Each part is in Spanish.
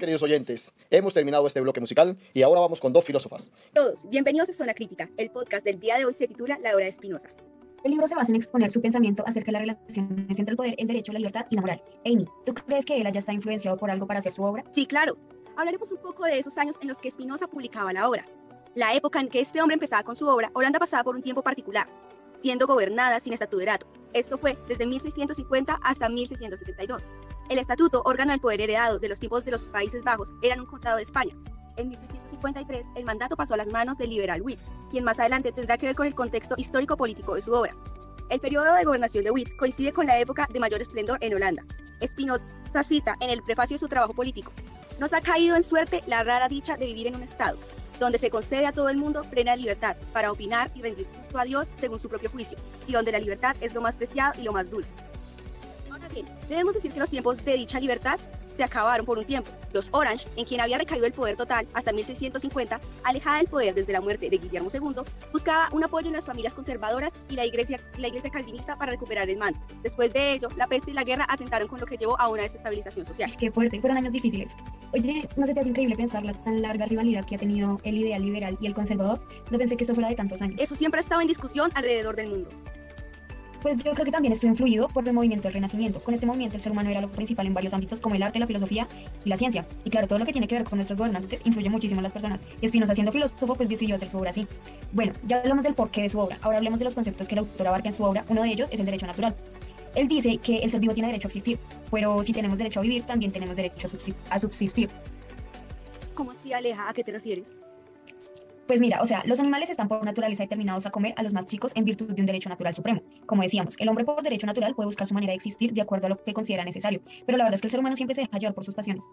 Queridos oyentes, hemos terminado este bloque musical y ahora vamos con dos filósofas. Todos, bienvenidos a Zona Crítica. El podcast del día de hoy se titula La hora de Espinosa. El libro se basa en exponer su pensamiento acerca de las relaciones entre el poder, el derecho, la libertad y la moral. Amy, ¿tú crees que él haya estado influenciado por algo para hacer su obra? Sí, claro. Hablaremos un poco de esos años en los que Espinosa publicaba la obra. La época en que este hombre empezaba con su obra, Holanda pasaba por un tiempo particular, siendo gobernada sin estatuderato. Esto fue desde 1650 hasta 1672. El estatuto, órgano del poder heredado de los tiempos de los Países Bajos, era un condado de España. En 1653, el mandato pasó a las manos del liberal Witt, quien más adelante tendrá que ver con el contexto histórico-político de su obra. El periodo de gobernación de Witt coincide con la época de mayor esplendor en Holanda. Spinoza cita en el prefacio de su trabajo político, nos ha caído en suerte la rara dicha de vivir en un estado, donde se concede a todo el mundo plena libertad para opinar y rendir culto a Dios según su propio juicio, y donde la libertad es lo más preciado y lo más dulce. Ahora bien, debemos decir que los tiempos de dicha libertad se acabaron por un tiempo. Los Orange, en quien había recaído el poder total hasta 1650, alejada del poder desde la muerte de Guillermo II, buscaba un apoyo en las familias conservadoras y la iglesia, la iglesia calvinista para recuperar el mando. Después de ello, la peste y la guerra atentaron con lo que llevó a una desestabilización social. Qué fuerte, fueron años difíciles. Oye, ¿no se te hace increíble pensar la tan larga rivalidad que ha tenido el ideal liberal y el conservador? No pensé que esto fuera de tantos años. Eso siempre ha estado en discusión alrededor del mundo. Pues yo creo que también estoy influido por el movimiento del Renacimiento. Con este movimiento el ser humano era lo principal en varios ámbitos como el arte, la filosofía y la ciencia. Y claro, todo lo que tiene que ver con nuestros gobernantes influye muchísimo en las personas. Y Spinoza, siendo filósofo, pues decidió hacer su obra así. Bueno, ya hablamos del porqué de su obra. Ahora hablemos de los conceptos que el autor abarca en su obra. Uno de ellos es el derecho natural. Él dice que el ser vivo tiene derecho a existir, pero si tenemos derecho a vivir, también tenemos derecho a subsistir. ¿Cómo así, Aleja? ¿A qué te refieres? Pues mira, o sea, los animales están por naturaleza determinados a comer a los más chicos en virtud de un derecho natural supremo. Como decíamos, el hombre por derecho natural puede buscar su manera de existir de acuerdo a lo que considera necesario, pero la verdad es que el ser humano siempre se deja llevar por sus pasiones.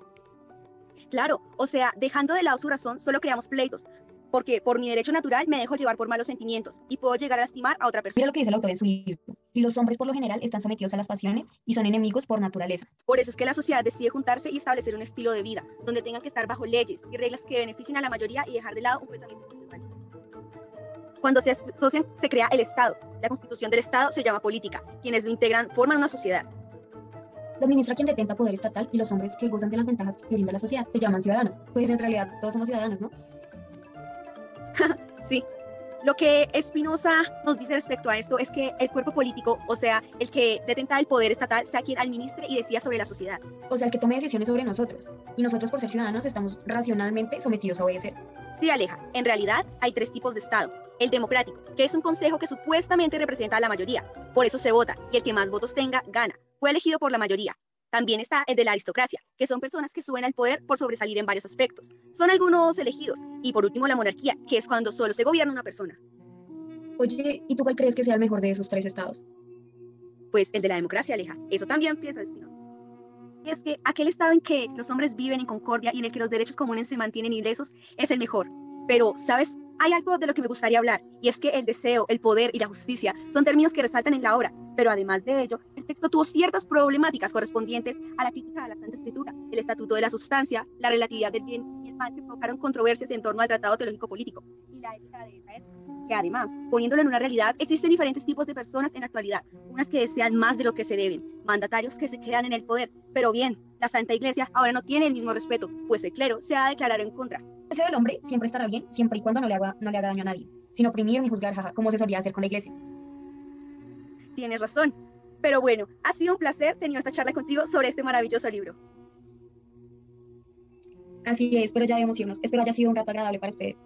Claro, o sea, dejando de lado su razón, solo creamos pleitos, porque por mi derecho natural me dejo llevar por malos sentimientos y puedo llegar a lastimar a otra persona. Mira lo que dice el autor en su libro. Y los hombres por lo general están sometidos a las pasiones y son enemigos por naturaleza. Por eso es que la sociedad decide juntarse y establecer un estilo de vida, donde tengan que estar bajo leyes y reglas que beneficien a la mayoría y dejar de lado un pensamiento individual. Cuando se asocian, se crea el Estado. La constitución del Estado se llama política. Quienes lo integran forman una sociedad. Lo administra quien detenta poder estatal y los hombres que gozan de las ventajas que brinda la sociedad se llaman ciudadanos. Pues en realidad todos somos ciudadanos, ¿no? sí. Lo que Espinosa nos dice respecto a esto es que el cuerpo político, o sea, el que detenta el poder estatal, sea quien administre y decida sobre la sociedad. O sea, el que tome decisiones sobre nosotros. Y nosotros, por ser ciudadanos, estamos racionalmente sometidos a obedecer. Sí, Aleja. En realidad, hay tres tipos de Estado. El democrático, que es un consejo que supuestamente representa a la mayoría. Por eso se vota, y el que más votos tenga, gana. Fue elegido por la mayoría. También está el de la aristocracia, que son personas que suben al poder por sobresalir en varios aspectos. Son algunos elegidos. Y por último, la monarquía, que es cuando solo se gobierna una persona. Oye, ¿y tú cuál crees que sea el mejor de esos tres estados? Pues el de la democracia, Aleja. Eso también piensa Espinosa. Y es que aquel estado en que los hombres viven en concordia y en el que los derechos comunes se mantienen ilesos es el mejor. Pero, ¿sabes? Hay algo de lo que me gustaría hablar, y es que el deseo, el poder y la justicia son términos que resaltan en la obra, pero además de ello, el texto tuvo ciertas problemáticas correspondientes a la crítica de la Santa Escritura, el estatuto de la sustancia, la relatividad del bien y el mal que provocaron controversias en torno al tratado teológico político y la ética de esa época. Que además, poniéndolo en una realidad, existen diferentes tipos de personas en la actualidad, unas que desean más de lo que se deben, mandatarios que se quedan en el poder, pero bien, la Santa Iglesia ahora no tiene el mismo respeto, pues el clero se ha declarado en contra, el deseo del hombre siempre estará bien, siempre y cuando no le haga, no le haga daño a nadie, sin oprimir ni juzgar, jaja, como se solía hacer con la iglesia. Tienes razón. Pero bueno, ha sido un placer tener esta charla contigo sobre este maravilloso libro. Así es, pero ya debemos irnos. Espero haya sido un rato agradable para ustedes.